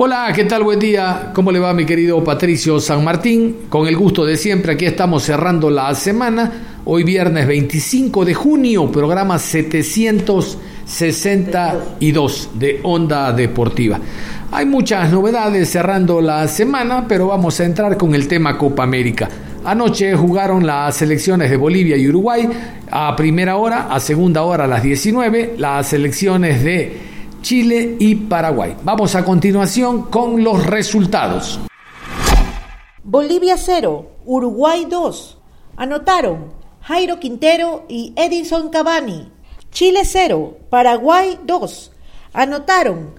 Hola, ¿qué tal? Buen día. ¿Cómo le va mi querido Patricio San Martín? Con el gusto de siempre, aquí estamos cerrando la semana. Hoy viernes 25 de junio, programa 762 de Onda Deportiva. Hay muchas novedades cerrando la semana, pero vamos a entrar con el tema Copa América. Anoche jugaron las selecciones de Bolivia y Uruguay a primera hora, a segunda hora a las 19, las selecciones de Chile y Paraguay. Vamos a continuación con los resultados. Bolivia 0, Uruguay 2. Anotaron Jairo Quintero y Edison Cavani. Chile 0, Paraguay 2. Anotaron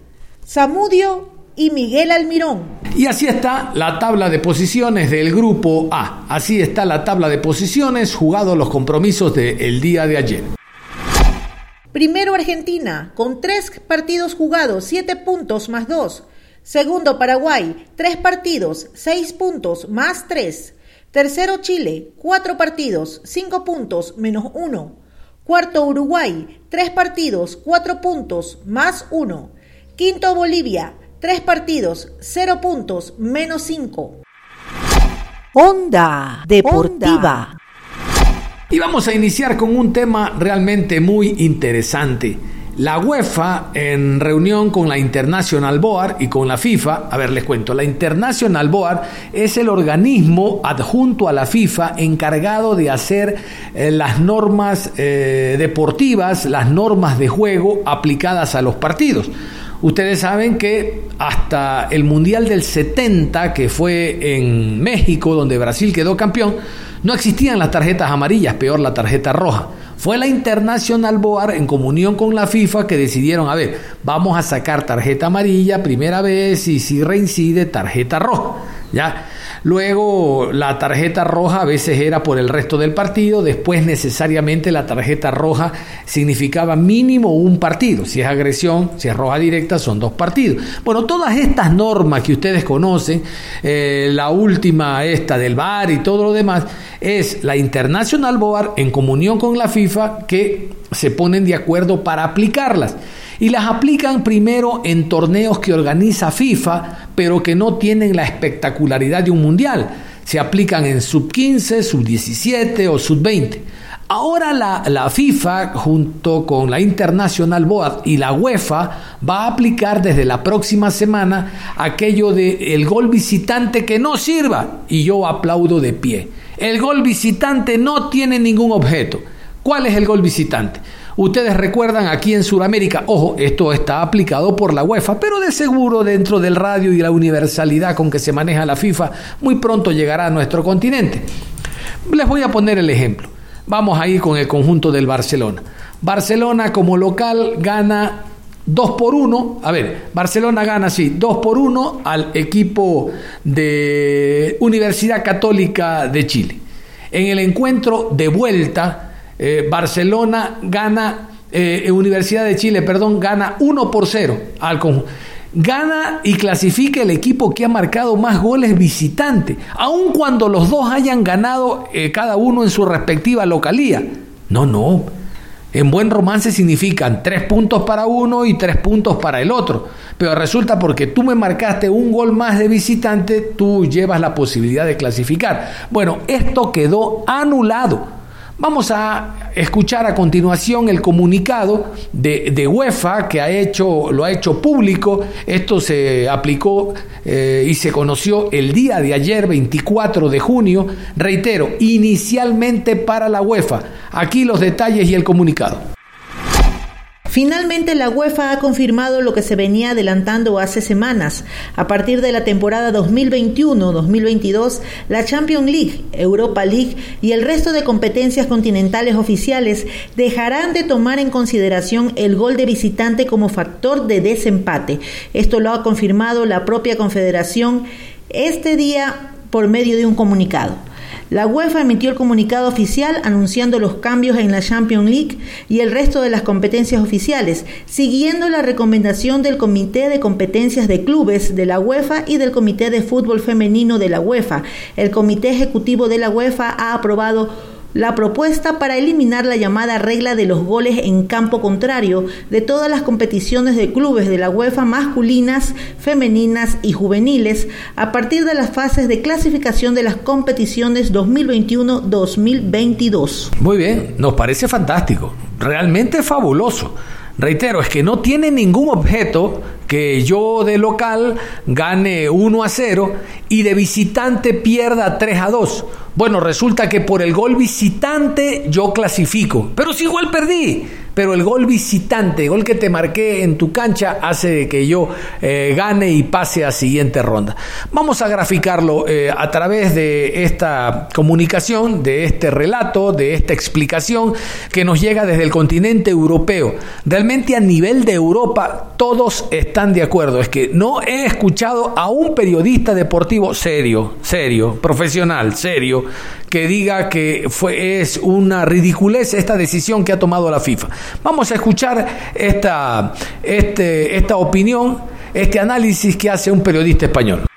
Zamudio y Miguel Almirón. Y así está la tabla de posiciones del grupo A. Así está la tabla de posiciones jugados los compromisos del día de ayer. Primero Argentina, con tres partidos jugados, siete puntos más dos. Segundo Paraguay, tres partidos, seis puntos más tres. Tercero Chile, cuatro partidos, cinco puntos menos uno. Cuarto Uruguay, tres partidos, cuatro puntos más uno. Quinto Bolivia, tres partidos, cero puntos menos cinco. Onda Deportiva. Y vamos a iniciar con un tema realmente muy interesante. La UEFA, en reunión con la International Board y con la FIFA, a ver, les cuento, la International Board es el organismo adjunto a la FIFA encargado de hacer eh, las normas eh, deportivas, las normas de juego aplicadas a los partidos. Ustedes saben que hasta el Mundial del 70, que fue en México, donde Brasil quedó campeón, no existían las tarjetas amarillas, peor la tarjeta roja. Fue la International Board en comunión con la FIFA que decidieron, a ver, vamos a sacar tarjeta amarilla primera vez y si reincide tarjeta roja. ¿Ya? Luego la tarjeta roja a veces era por el resto del partido, después necesariamente la tarjeta roja significaba mínimo un partido, si es agresión, si es roja directa son dos partidos. Bueno, todas estas normas que ustedes conocen, eh, la última esta del VAR y todo lo demás, es la International Board en comunión con la FIFA que se ponen de acuerdo para aplicarlas y las aplican primero en torneos que organiza FIFA, pero que no tienen la espectacularidad de un mundial. Se aplican en sub 15, sub 17 o sub 20. Ahora la, la, FIFA, junto con la International Board y la UEFA, va a aplicar desde la próxima semana aquello de el gol visitante que no sirva. Y yo aplaudo de pie. El gol visitante no tiene ningún objeto. ¿Cuál es el gol visitante? Ustedes recuerdan aquí en Sudamérica, ojo, esto está aplicado por la UEFA, pero de seguro dentro del radio y la universalidad con que se maneja la FIFA, muy pronto llegará a nuestro continente. Les voy a poner el ejemplo. Vamos a ir con el conjunto del Barcelona. Barcelona como local gana 2 por 1. A ver, Barcelona gana, sí, 2 por 1 al equipo de Universidad Católica de Chile. En el encuentro de vuelta, eh, Barcelona gana, eh, Universidad de Chile, perdón, gana 1 por 0 al conjunto. Gana y clasifica el equipo que ha marcado más goles visitante, aun cuando los dos hayan ganado eh, cada uno en su respectiva localía. No, no. En buen romance significan tres puntos para uno y tres puntos para el otro. Pero resulta porque tú me marcaste un gol más de visitante, tú llevas la posibilidad de clasificar. Bueno, esto quedó anulado Vamos a escuchar a continuación el comunicado de, UEFA que ha hecho, lo ha hecho público. Esto se aplicó eh, y se conoció el día de ayer, 24 de junio. Reitero, inicialmente para la UEFA. Aquí los detalles y el comunicado. Finalmente, la UEFA ha confirmado lo que se venía adelantando hace semanas. A partir de la temporada 2021-2022, la Champions League, Europa League y el resto de competencias continentales oficiales dejarán de tomar en consideración el gol de visitante como factor de desempate. Esto lo ha confirmado la propia Confederación este día por medio de un comunicado. La UEFA emitió el comunicado oficial anunciando los cambios en la Champions League y el resto de las competencias oficiales, siguiendo la recomendación del Comité de Competencias de Clubes de la UEFA y del Comité de Fútbol Femenino de la UEFA. El Comité Ejecutivo de la UEFA ha aprobado la propuesta para eliminar la llamada regla de los goles en campo contrario de todas las competiciones de clubes de la UEFA masculinas, femeninas y juveniles a partir de las fases de clasificación de las competiciones 2021-2022. Muy bien, nos parece fantástico, realmente fabuloso. Reitero, es que no tiene ningún objeto que yo de local gane 1 a 0 y de visitante pierda 3 a 2. Bueno, resulta que por el gol visitante yo clasifico, pero si igual perdí pero el gol visitante, el gol que te marqué en tu cancha, hace que yo eh, gane y pase a siguiente ronda. Vamos a graficarlo eh, a través de esta comunicación, de este relato, de esta explicación que nos llega desde el continente europeo. Realmente a nivel de Europa todos están de acuerdo. Es que no he escuchado a un periodista deportivo serio, serio, profesional, serio, que diga que fue, es una ridiculez esta decisión que ha tomado la FIFA. Vamos a escuchar esta, este, esta opinión, este análisis que hace un periodista español.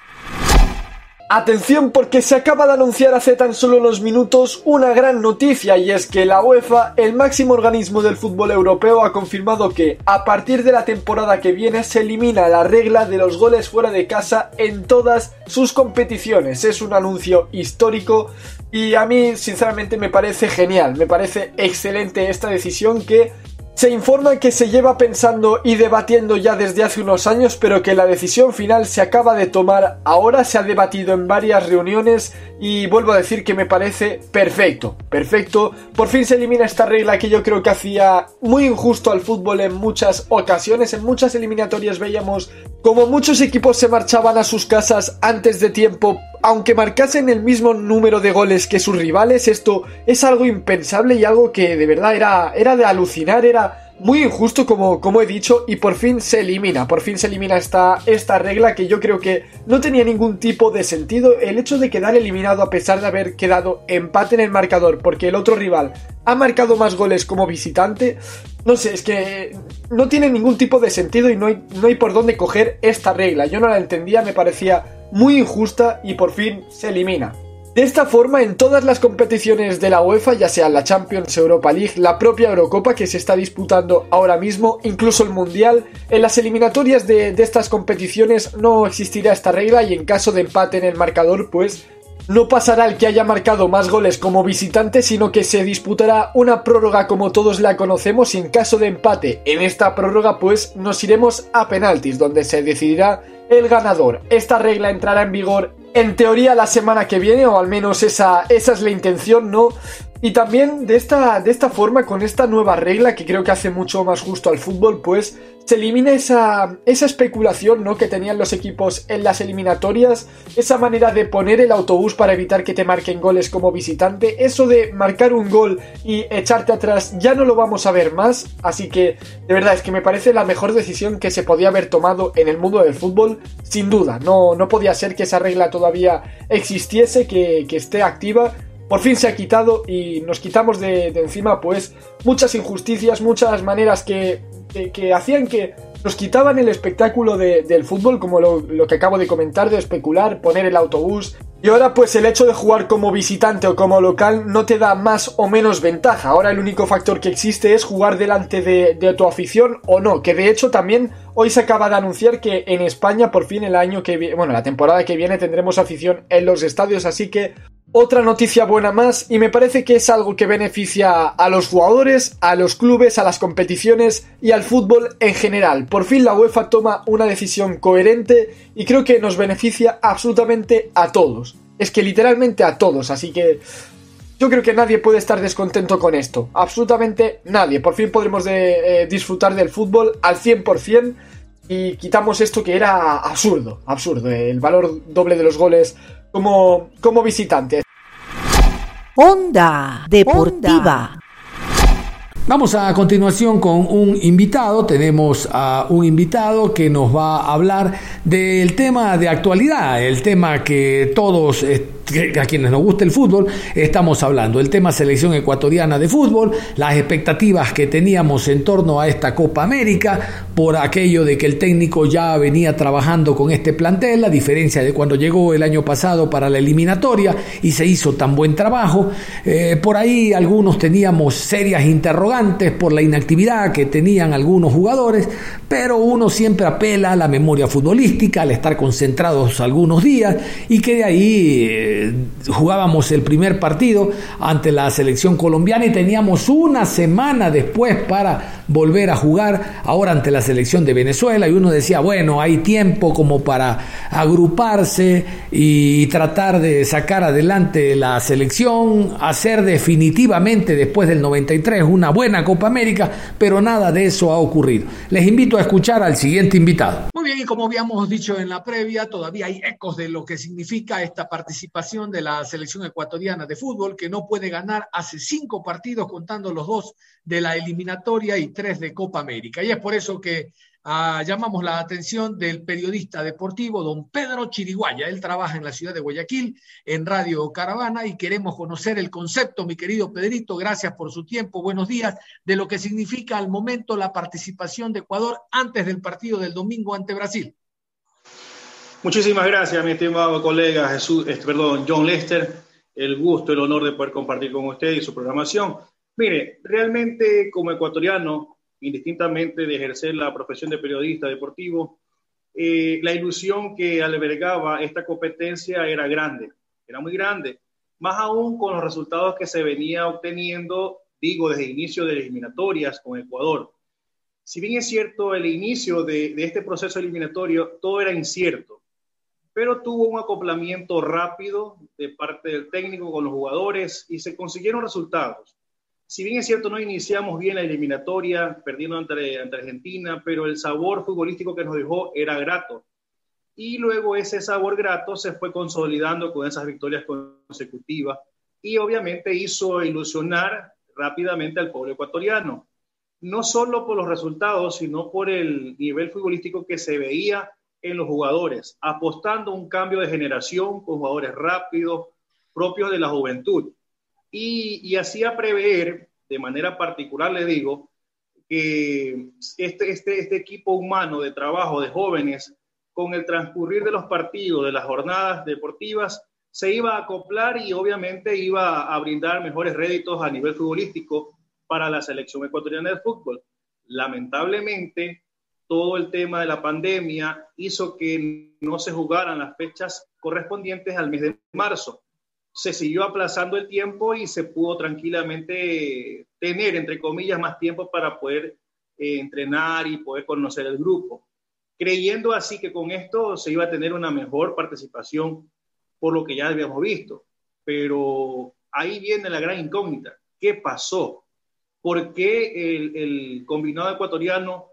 Atención porque se acaba de anunciar hace tan solo unos minutos una gran noticia y es que la UEFA, el máximo organismo del fútbol europeo, ha confirmado que a partir de la temporada que viene se elimina la regla de los goles fuera de casa en todas sus competiciones. Es un anuncio histórico y a mí sinceramente me parece genial, me parece excelente esta decisión que se informa que se lleva pensando y debatiendo ya desde hace unos años, pero que la decisión final se acaba de tomar ahora, se ha debatido en varias reuniones y vuelvo a decir que me parece perfecto, perfecto. Por fin se elimina esta regla que yo creo que hacía muy injusto al fútbol en muchas ocasiones, en muchas eliminatorias veíamos como muchos equipos se marchaban a sus casas antes de tiempo aunque marcasen el mismo número de goles que sus rivales, esto es algo impensable y algo que de verdad era, era de alucinar, era muy injusto como, como he dicho y por fin se elimina, por fin se elimina esta, esta regla que yo creo que no tenía ningún tipo de sentido, el hecho de quedar eliminado a pesar de haber quedado empate en el marcador porque el otro rival ha marcado más goles como visitante, no sé, es que no tiene ningún tipo de sentido y no hay, no hay por dónde coger esta regla, yo no la entendía, me parecía muy injusta y por fin se elimina. De esta forma, en todas las competiciones de la UEFA, ya sea la Champions, Europa League, la propia Eurocopa que se está disputando ahora mismo, incluso el Mundial, en las eliminatorias de, estas competiciones no existirá esta regla y en caso de empate en el marcador, pues no pasará el que haya marcado más goles como visitante, sino que se disputará una prórroga como todos la conocemos y en caso de empate en esta prórroga, pues nos iremos a penaltis, donde se decidirá el ganador. Esta regla entrará en vigor en teoría la semana que viene, o al menos esa, esa es la intención, ¿no? Y también de esta, de esta forma, con esta nueva regla que creo que hace mucho más justo al fútbol, pues se elimina esa, esa especulación ¿no? que tenían los equipos en las eliminatorias, esa manera de poner el autobús para evitar que te marquen goles como visitante, eso de marcar un gol y echarte atrás ya no lo vamos a ver más, así que de verdad es que me parece la mejor decisión que se podía haber tomado en el mundo del fútbol, sin duda, no, no podía ser que esa regla todavía existiese, que, que esté activa, por fin se ha quitado y nos quitamos de, encima pues muchas injusticias, muchas maneras que, que, hacían que nos quitaban el espectáculo del fútbol, como lo, lo, que acabo de comentar, de especular, poner el autobús. Y ahora pues el hecho de jugar como visitante o como local no te da más o menos ventaja. Ahora el único factor que existe es jugar delante de, de tu afición o no. Que de hecho también hoy se acaba de anunciar que en España por fin el año que viene, bueno, la temporada que viene tendremos afición en los estadios. Así que otra noticia buena más y me parece que es algo que beneficia a los jugadores, a los clubes, a las competiciones y al fútbol en general. Por fin la UEFA toma una decisión coherente y creo que nos beneficia absolutamente a todos. Es que literalmente a todos, así que yo creo que nadie puede estar descontento con esto. Absolutamente nadie. Por fin podremos eh, disfrutar del fútbol al 100% y quitamos esto que era absurdo, absurdo. El valor doble de los goles como, como visitante. Onda Deportiva. Vamos a continuación con un invitado. Tenemos a un invitado que nos va a hablar del tema de actualidad, el tema que todos a quienes nos gusta el fútbol, estamos hablando. El tema selección ecuatoriana de fútbol, las expectativas que teníamos en torno a esta Copa América, por aquello de que el técnico ya venía trabajando con este plantel, a diferencia de cuando llegó el año pasado para la eliminatoria y se hizo tan buen trabajo. Eh, por ahí algunos teníamos serias interrogantes por la inactividad que tenían algunos jugadores, pero uno siempre apela a la memoria futbolística, al estar concentrados algunos días y que de ahí... Eh, jugábamos el primer partido ante la selección colombiana y teníamos una semana después para volver a jugar ahora ante la selección de Venezuela y uno decía, bueno, hay tiempo como para agruparse y tratar de sacar adelante la selección, hacer definitivamente después del 93 una buena Copa América, pero nada de eso ha ocurrido. Les invito a escuchar al siguiente invitado. Y como habíamos dicho en la previa, todavía hay ecos de lo que significa esta participación de la selección ecuatoriana de fútbol, que no puede ganar hace cinco partidos, contando los dos de la eliminatoria y tres de Copa América. Y es por eso que llamamos la atención del periodista deportivo don Pedro Chiriguaya. Él trabaja en la ciudad de Guayaquil, en Radio Caravana, y queremos conocer el concepto, mi querido Pedrito, gracias por su tiempo, buenos días, de lo que significa al momento la participación de Ecuador antes del partido del domingo ante Brasil. Muchísimas gracias, mi estimado colega Jesús, este, perdón, John Lester. El gusto, el honor de poder compartir con usted y su programación. Mire, realmente como ecuatoriano, indistintamente de ejercer la profesión de periodista deportivo, eh, la ilusión que albergaba esta competencia era grande, era muy grande, más aún con los resultados que se venía obteniendo, digo, desde el inicio de las eliminatorias con Ecuador. Si bien es cierto, el inicio de este proceso eliminatorio, todo era incierto pero tuvo un acoplamiento rápido de parte del técnico con los jugadores y se consiguieron resultados. Si bien es cierto, no iniciamos bien la eliminatoria, perdiendo ante, Argentina, pero el sabor futbolístico que nos dejó era grato. Y luego ese sabor grato se fue consolidando con esas victorias consecutivas y obviamente hizo ilusionar rápidamente al pueblo ecuatoriano, no solo por los resultados, sino por el nivel futbolístico que se veía en los jugadores, apostando un cambio de generación con jugadores rápidos, propios de la juventud. Y, y a prever, de manera particular le digo, que este, este, este equipo humano de trabajo de jóvenes, con el transcurrir de los partidos, de las jornadas deportivas, se iba a acoplar y obviamente iba a brindar mejores réditos a nivel futbolístico para la selección ecuatoriana de fútbol. Lamentablemente, todo el tema de la pandemia hizo que no se jugaran las fechas correspondientes al mes de marzo. Se siguió aplazando el tiempo y se pudo tranquilamente tener, entre comillas, más tiempo para poder eh, entrenar y poder conocer el grupo, creyendo así que con esto se iba a tener una mejor participación por lo que ya habíamos visto. Pero ahí viene la gran incógnita. ¿Qué pasó? ¿Por qué el, el combinado ecuatoriano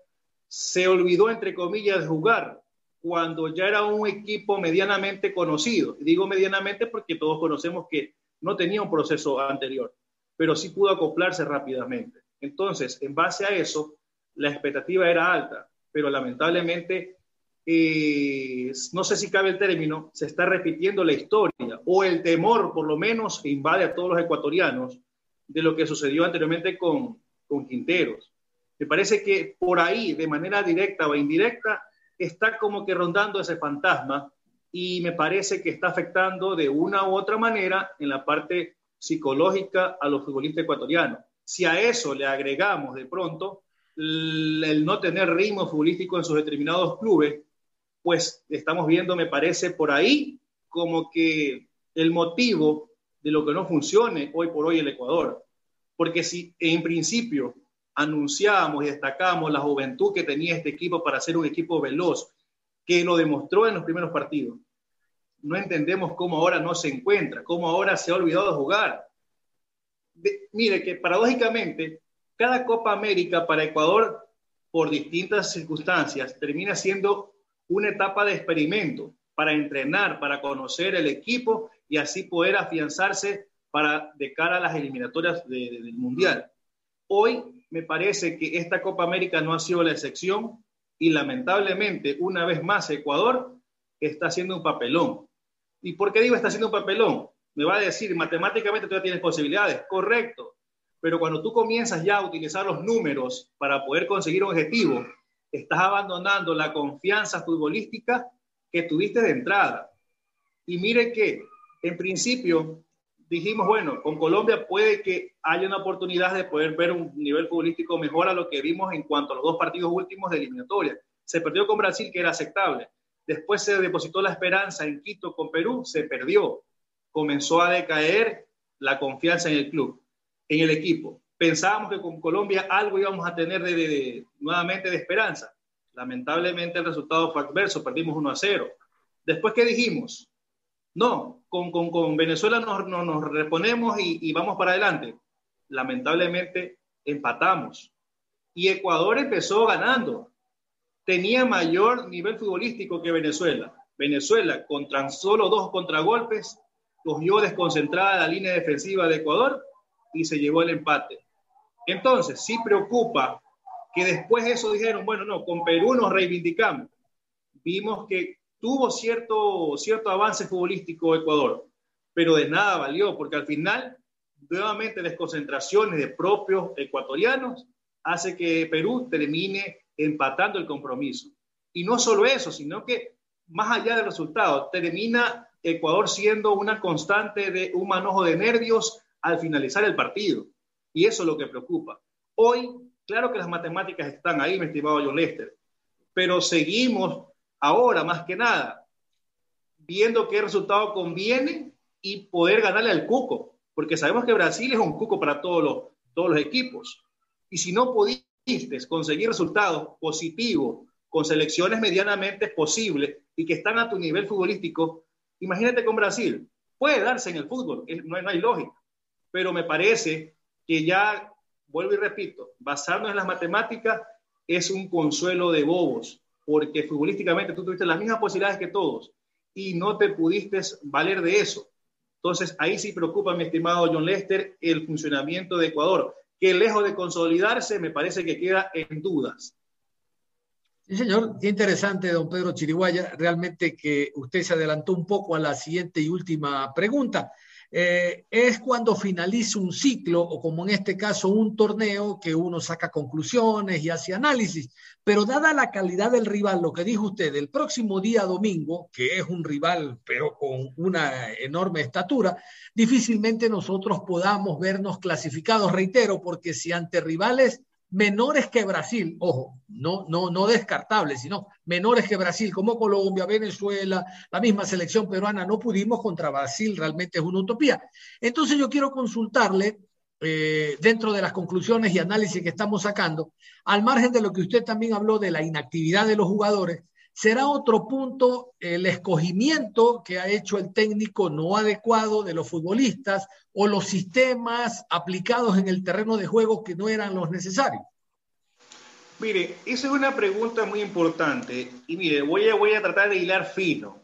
se olvidó, entre comillas, de jugar cuando ya era un equipo medianamente conocido. Digo medianamente porque todos conocemos que no tenía un proceso anterior, pero sí pudo acoplarse rápidamente. Entonces, en base a eso, la expectativa era alta, pero lamentablemente, eh, no sé si cabe el término, se está repitiendo la historia o el temor, por lo menos, invade a todos los ecuatorianos de lo que sucedió anteriormente con, con Quinteros. Me parece que por ahí, de manera directa o indirecta, está como que rondando ese fantasma y me parece que está afectando de una u otra manera en la parte psicológica a los futbolistas ecuatorianos. Si a eso le agregamos de pronto el no tener ritmo futbolístico en sus determinados clubes, pues estamos viendo, me parece, por ahí como que el motivo de lo que no funcione hoy por hoy el Ecuador. Porque si en principio anunciábamos y destacábamos la juventud que tenía este equipo para ser un equipo veloz, que lo demostró en los primeros partidos. No entendemos cómo ahora no se encuentra, cómo ahora se ha olvidado de jugar. mire que paradójicamente, cada Copa América para Ecuador, por distintas circunstancias, termina siendo una etapa de experimento para entrenar, para conocer el equipo y así poder afianzarse para de cara a las eliminatorias del Mundial. Hoy me parece que esta Copa América no ha sido la excepción y lamentablemente, una vez más, Ecuador está haciendo un papelón. ¿Y por qué digo está haciendo un papelón? Me va a decir, matemáticamente tú ya tienes posibilidades, correcto, pero cuando tú comienzas ya a utilizar los números para poder conseguir un objetivo, estás abandonando la confianza futbolística que tuviste de entrada. Y mire que, en principio, dijimos, bueno, con Colombia puede que haya una oportunidad de poder ver un nivel futbolístico mejor a lo que vimos en cuanto a los dos partidos últimos de eliminatoria. Se perdió con Brasil, que era aceptable. Después se depositó la esperanza en Quito con Perú, se perdió. Comenzó a decaer la confianza en el club, en el equipo. Pensábamos que con Colombia algo íbamos a tener nuevamente de esperanza. Lamentablemente el resultado fue adverso, perdimos 1 a 0. Después, ¿qué dijimos? No, con, con, con Venezuela nos, nos, reponemos y, y vamos para adelante. Lamentablemente empatamos. Y Ecuador empezó ganando. Tenía mayor nivel futbolístico que Venezuela. Venezuela, con tan solo dos contragolpes, cogió desconcentrada la línea defensiva de Ecuador y se llevó el empate. Entonces, sí preocupa que después de eso dijeron, bueno, no, con Perú nos reivindicamos. Vimos que tuvo cierto, cierto avance futbolístico Ecuador, pero de nada valió, porque al final, nuevamente, desconcentraciones de propios ecuatorianos hace que Perú termine empatando el compromiso. Y no solo eso, sino que más allá del resultado, termina Ecuador siendo una constante de un manojo de nervios al finalizar el partido. Y eso es lo que preocupa. Hoy, claro que las matemáticas están ahí, mi estimado John Lester, pero seguimos ahora más que nada, viendo qué resultado conviene y poder ganarle al cuco, porque sabemos que Brasil es un cuco para todos los, todos los equipos. Y si no pudiste conseguir resultados positivos con selecciones medianamente posibles y que están a tu nivel futbolístico, imagínate con Brasil. Puede darse en el fútbol, no, no hay lógica, pero me parece que ya, vuelvo y repito, basarnos en las matemáticas es un consuelo de bobos porque futbolísticamente tú tuviste las mismas posibilidades que todos y no te pudiste valer de eso. Entonces, ahí sí preocupa, mi estimado John Lester, el funcionamiento de Ecuador, que lejos de consolidarse, me parece que queda en dudas. Sí, señor, qué interesante, don Pedro Chiriguaya, realmente que usted se adelantó un poco a la siguiente y última pregunta. Eh, es cuando finaliza un ciclo o como en este caso un torneo que uno saca conclusiones y hace análisis. Pero dada la calidad del rival, lo que dijo usted, el próximo día domingo, que es un rival pero con una enorme estatura, difícilmente nosotros podamos vernos clasificados, reitero, porque si ante rivales menores que Brasil, ojo, no, no, no descartables, sino menores que Brasil, como Colombia, Venezuela, la misma selección peruana, no pudimos contra Brasil, realmente es una utopía. Entonces yo quiero consultarle, eh, dentro de las conclusiones y análisis que estamos sacando, al margen de lo que usted también habló de la inactividad de los jugadores, será otro punto el escogimiento que ha hecho el técnico no adecuado de los futbolistas o los sistemas aplicados en el terreno de juego que no eran los necesarios? Mire, esa es una pregunta muy importante y mire, voy a, voy a tratar de hilar fino.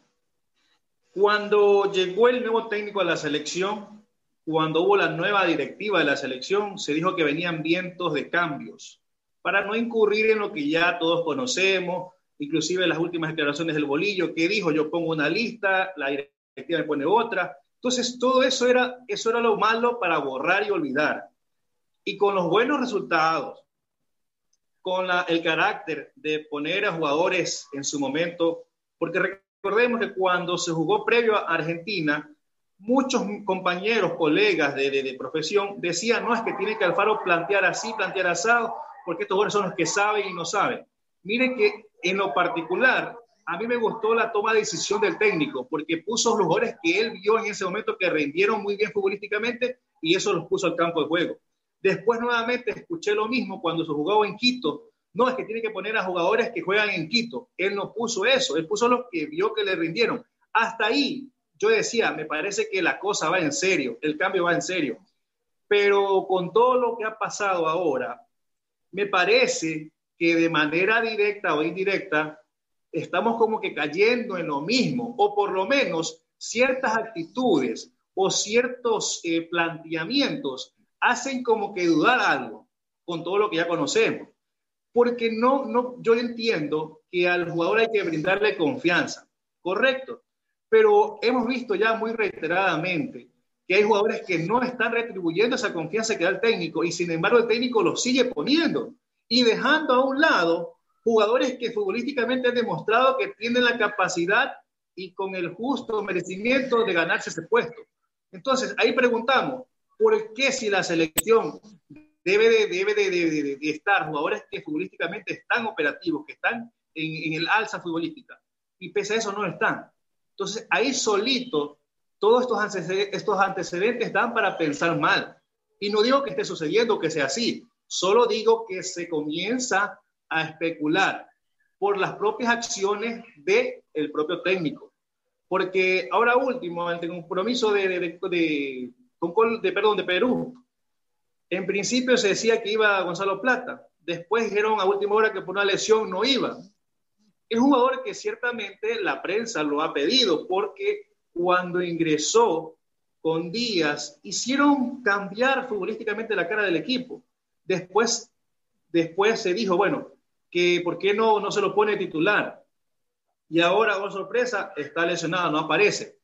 Cuando llegó el nuevo técnico a la selección, cuando hubo la nueva directiva de la selección, se dijo que venían vientos de cambios para no incurrir en lo que ya todos conocemos, inclusive las últimas declaraciones del bolillo, que dijo, yo pongo una lista, la directiva me pone otra. Entonces, todo eso era, eso era lo malo para borrar y olvidar. Y con los buenos resultados, con el carácter de poner a jugadores en su momento, porque recordemos que cuando se jugó previo a Argentina, muchos compañeros, colegas de, de, profesión decían, no, es que tiene que Alfaro plantear así, plantear asado, porque estos jugadores son los que saben y no saben. Miren que en lo particular, a mí me gustó la toma de decisión del técnico, porque puso los jugadores que él vio en ese momento que rendieron muy bien futbolísticamente y eso los puso al campo de juego. Después nuevamente escuché lo mismo cuando se jugaba en Quito. No, es que tiene que poner a jugadores que juegan en Quito. Él no puso eso, él puso los que vio que le rindieron. Hasta ahí yo decía, me parece que la cosa va en serio, el cambio va en serio. Pero con todo lo que ha pasado ahora, me parece que de manera directa o indirecta estamos como que cayendo en lo mismo, o por lo menos ciertas actitudes o ciertos eh, planteamientos hacen como que dudar algo con todo lo que ya conocemos. Porque no, no, yo entiendo que al jugador hay que brindarle confianza, correcto, pero hemos visto ya muy reiteradamente que hay jugadores que no están retribuyendo esa confianza que da el técnico y sin embargo el técnico lo sigue poniendo y dejando a un lado jugadores que futbolísticamente han demostrado que tienen la capacidad y con el justo merecimiento de ganarse ese puesto. Entonces, ahí preguntamos, ¿por qué si la selección debe de, debe de, estar jugadores que futbolísticamente están operativos, que están en, en el alza futbolística, y pese a eso no están? Entonces, ahí solito, todos estos estos antecedentes dan para pensar mal. Y no digo que esté sucediendo, que sea así, solo digo que se comienza a especular por las propias acciones del el propio técnico. Porque ahora último, ante el compromiso de, de, de, de, perdón, de Perú, en principio se decía que iba Gonzalo Plata, después dijeron a última hora que por una lesión no iba. Es un jugador que ciertamente la prensa lo ha pedido porque cuando ingresó con Díaz hicieron cambiar futbolísticamente la cara del equipo. Después, después se dijo, bueno, que por qué no, no se lo pone titular. Y ahora, con sorpresa, está lesionado, no aparece.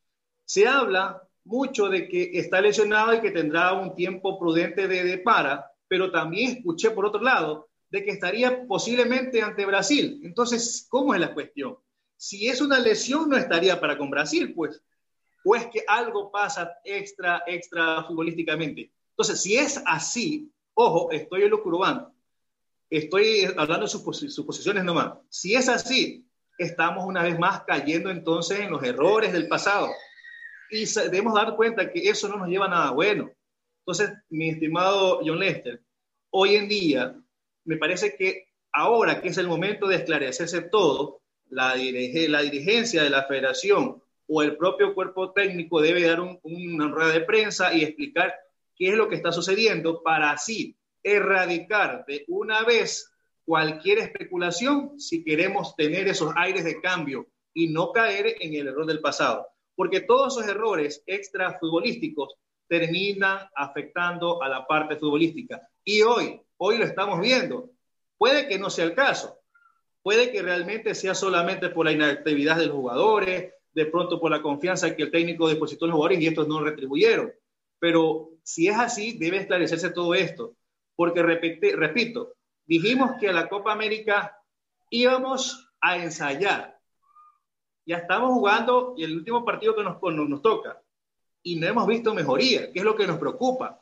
Se habla mucho de que está lesionado y que tendrá un tiempo prudente de, de para, pero también escuché por otro lado de que estaría posiblemente ante Brasil. Entonces, ¿cómo es la cuestión? Si es una lesión, no estaría para con Brasil, pues. O es que algo pasa extra, extra futbolísticamente. Entonces, si es así, ojo, estoy elucubrando, estoy hablando de suposiciones nomás. Si es así, estamos una vez más cayendo entonces en los errores del pasado. Y debemos dar cuenta que eso no nos lleva a nada bueno. Entonces, mi estimado John Lester, hoy en día me parece que ahora que es el momento de esclarecerse todo, la, la dirigencia de la federación o el propio cuerpo técnico debe dar un, una rueda de prensa y explicar qué es lo que está sucediendo para así erradicar de una vez cualquier especulación si queremos tener esos aires de cambio y no caer en el error del pasado. Porque todos esos errores extra futbolísticos terminan afectando a la parte futbolística. Y hoy, Hoy lo estamos viendo. Puede que no sea el caso. Puede que realmente sea solamente por la inactividad de los jugadores, de pronto por la confianza que el técnico depositó en los jugadores y estos no retribuyeron. Pero si es así, debe esclarecerse todo esto. Porque, repito, dijimos que a la Copa América íbamos a ensayar. Ya estamos jugando y el último partido que nos, nos, toca. Y no hemos visto mejoría, que es lo que nos preocupa.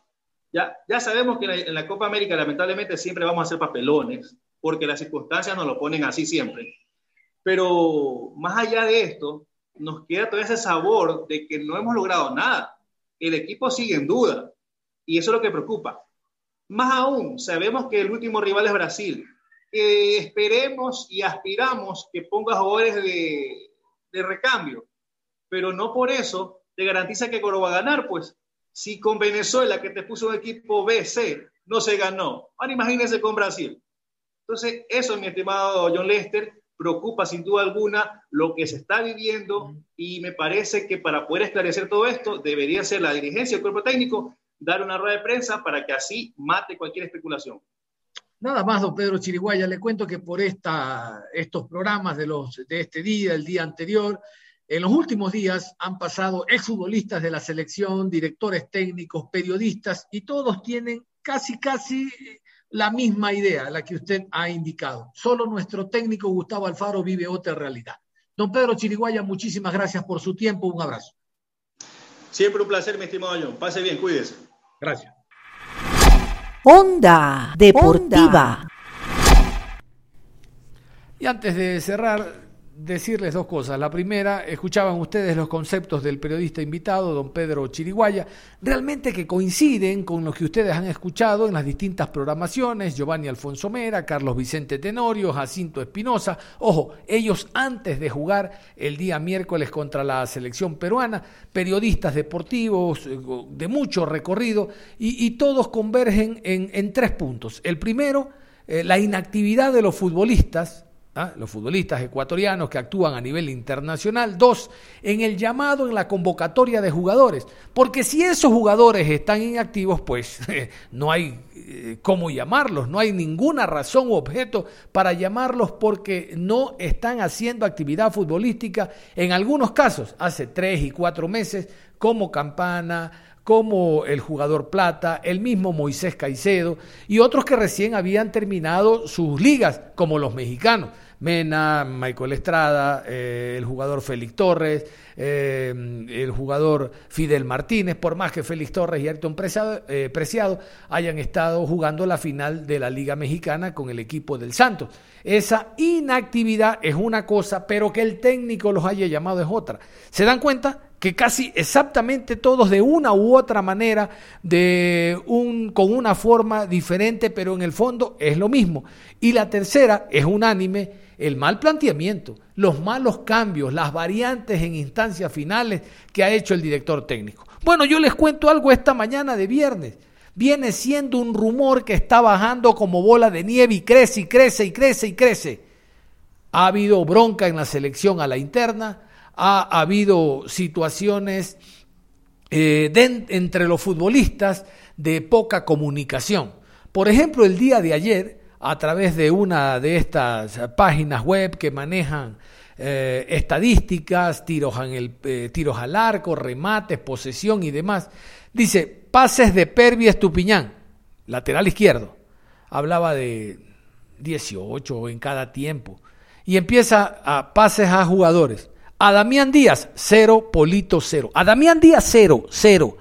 Ya, ya sabemos que en la, Copa América lamentablemente siempre vamos a hacer papelones, porque las circunstancias nos lo ponen así siempre. Pero más allá de esto, nos queda todo ese sabor de que no hemos logrado nada. El equipo sigue en duda y eso es lo que preocupa. Más aún, sabemos que el último rival es Brasil. esperemos y aspiramos que ponga jugadores de, de recambio, pero no por eso te garantiza que Coro va a ganar, pues si con Venezuela, que te puso un equipo B, C, no se ganó, ahora imagínense con Brasil. Entonces, eso, mi estimado John Lester, preocupa sin duda alguna lo que se está viviendo y me parece que para poder esclarecer todo esto debería ser la dirigencia del cuerpo técnico dar una rueda de prensa para que así mate cualquier especulación. Nada más, don Pedro Chiriguaya, le cuento que por esta, estos programas de, los, de este día, el día anterior, en los últimos días han pasado exfutbolistas de la selección, directores técnicos, periodistas, y todos tienen casi, casi la misma idea, la que usted ha indicado. Solo nuestro técnico Gustavo Alfaro vive otra realidad. Don Pedro Chiriguaya, muchísimas gracias por su tiempo. Un abrazo. Siempre un placer, mi estimado John. Pase bien, cuídese. Gracias. Onda Deportiva. Y antes de cerrar, decirles dos cosas. La primera, escuchaban ustedes los conceptos del periodista invitado, don Pedro Chiriguaya, realmente que coinciden con los que ustedes han escuchado en las distintas programaciones, Giovanni Alfonso Mera, Carlos Vicente Tenorio, Jacinto Espinosa. Ojo, ellos antes de jugar el día miércoles contra la selección peruana, periodistas deportivos eh, de mucho recorrido, y, todos convergen en, tres puntos. El primero, eh, la inactividad de los futbolistas, ¿ah? los futbolistas ecuatorianos que actúan a nivel internacional. Dos, en el llamado, en la convocatoria de jugadores. Porque si esos jugadores están inactivos, pues no hay eh, cómo llamarlos, no hay ninguna razón u objeto para llamarlos porque no están haciendo actividad futbolística en algunos casos, hace tres y cuatro meses, como Campana, como el jugador Plata, el mismo Moisés Caicedo y otros que recién habían terminado sus ligas, como los mexicanos. Mena, Michael Estrada, eh, el jugador Félix Torres, eh, el jugador Fidel Martínez, por más que Félix Torres y Ayrton Preciado, eh, Preciado, hayan estado jugando la final de la Liga Mexicana con el equipo del Santos. Esa inactividad es una cosa, pero que el técnico los haya llamado es otra. ¿Se dan cuenta? Que casi exactamente todos de una u otra manera, de un, con una forma diferente, pero en el fondo es lo mismo. Y la tercera es unánime, el mal planteamiento, los malos cambios, las variantes en instancias finales que ha hecho el director técnico. Bueno, yo les cuento algo esta mañana de viernes. Viene siendo un rumor que está bajando como bola de nieve y crece y crece y crece y crece. Ha habido bronca en la selección a la interna, ha habido situaciones eh, entre los futbolistas de poca comunicación. Por ejemplo, el día de ayer, a través de una de estas páginas web que manejan eh, estadísticas, tiros, en eh, tiros al arco, remates, posesión y demás, dice, pases de Pervi Estupiñán, lateral izquierdo. Hablaba de 18 en cada tiempo. Y empieza a pases a jugadores. A Damián Díaz, cero, Polito, cero. A Damián Díaz, cero, cero.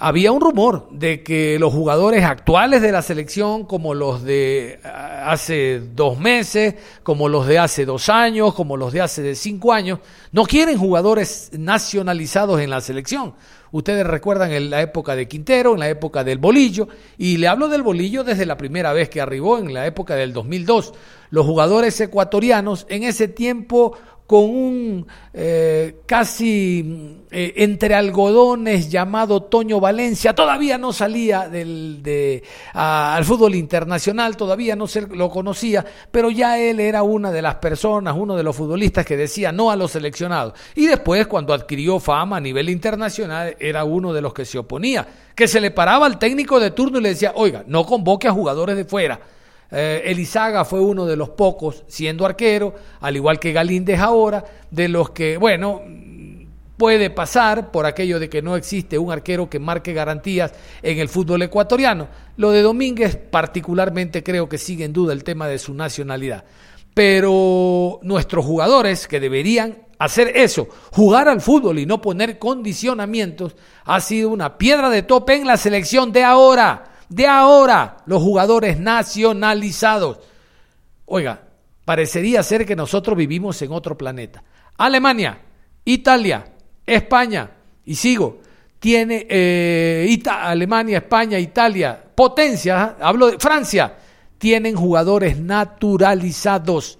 Había un rumor de que los jugadores actuales de la selección, como los de ah, hace dos meses, como los de hace dos años, como los de hace cinco años, no quieren jugadores nacionalizados en la selección. Ustedes recuerdan en la época de Quintero, en la época del Bolillo, y le hablo del Bolillo desde la primera vez que arribó, en la época del 2002. Los jugadores ecuatorianos en ese tiempo con un eh, casi eh, entre algodones llamado Toño Valencia, todavía no salía del, de, al fútbol internacional, todavía no se lo conocía, pero ya él era una de las personas, uno de los futbolistas que decía no a los seleccionados. Y después, cuando adquirió fama a nivel internacional, era uno de los que se oponía, que se le paraba al técnico de turno y le decía, oiga, no convoque a jugadores de fuera eh, Elizaga fue uno de los pocos, siendo arquero, al igual que Galíndez ahora, de los que, bueno, puede pasar por aquello de que no existe un arquero que marque garantías en el fútbol ecuatoriano. Lo de Domínguez particularmente creo que sigue en duda el tema de su nacionalidad. Pero nuestros jugadores que deberían hacer eso, jugar al fútbol y no poner condicionamientos, ha sido una piedra de tope en la selección de ahora de ahora los jugadores nacionalizados. Oiga, parecería ser que nosotros vivimos en otro planeta. Alemania, Italia, España, y sigo, tiene eh, Alemania, España, Italia, potencia, hablo de Francia, tienen jugadores naturalizados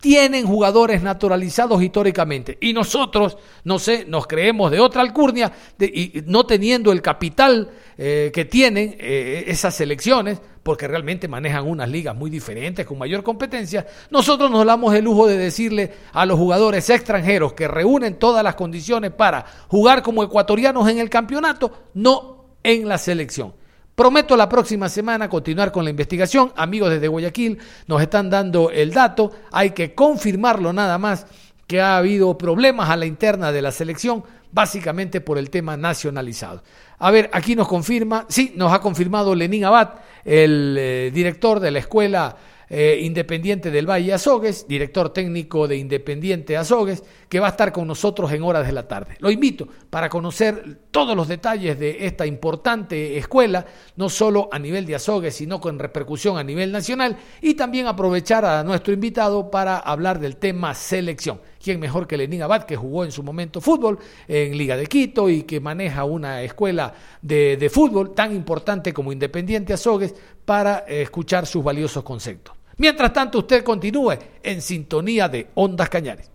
tienen jugadores naturalizados históricamente. Y nosotros, no sé, nos creemos de otra alcurnia, y no teniendo el capital eh, que tienen eh, esas selecciones, porque realmente manejan unas ligas muy diferentes, con mayor competencia, nosotros nos damos el lujo de decirle a los jugadores extranjeros que reúnen todas las condiciones para jugar como ecuatorianos en el campeonato, no en la selección. Prometo la próxima semana continuar con la investigación. Amigos desde Guayaquil nos están dando el dato. Hay que confirmarlo nada más que ha habido problemas a la interna de la selección, básicamente por el tema nacionalizado. A ver, aquí nos confirma, sí, nos ha confirmado Lenín Abad, el eh, director de la escuela eh, Independiente del Valle Azogues, director técnico de Independiente Azogues, que va a estar con nosotros en horas de la tarde. Lo invito para conocer todos los detalles de esta importante escuela, no solo a nivel de Azogues, sino con repercusión a nivel nacional, y también aprovechar a nuestro invitado para hablar del tema selección. ¿Quién mejor que Lenín Abad, que jugó en su momento fútbol en Liga de Quito y que maneja una escuela de, de fútbol tan importante como Independiente Azogues para escuchar sus valiosos conceptos? Mientras tanto, usted continúe en sintonía de Ondas Cañares.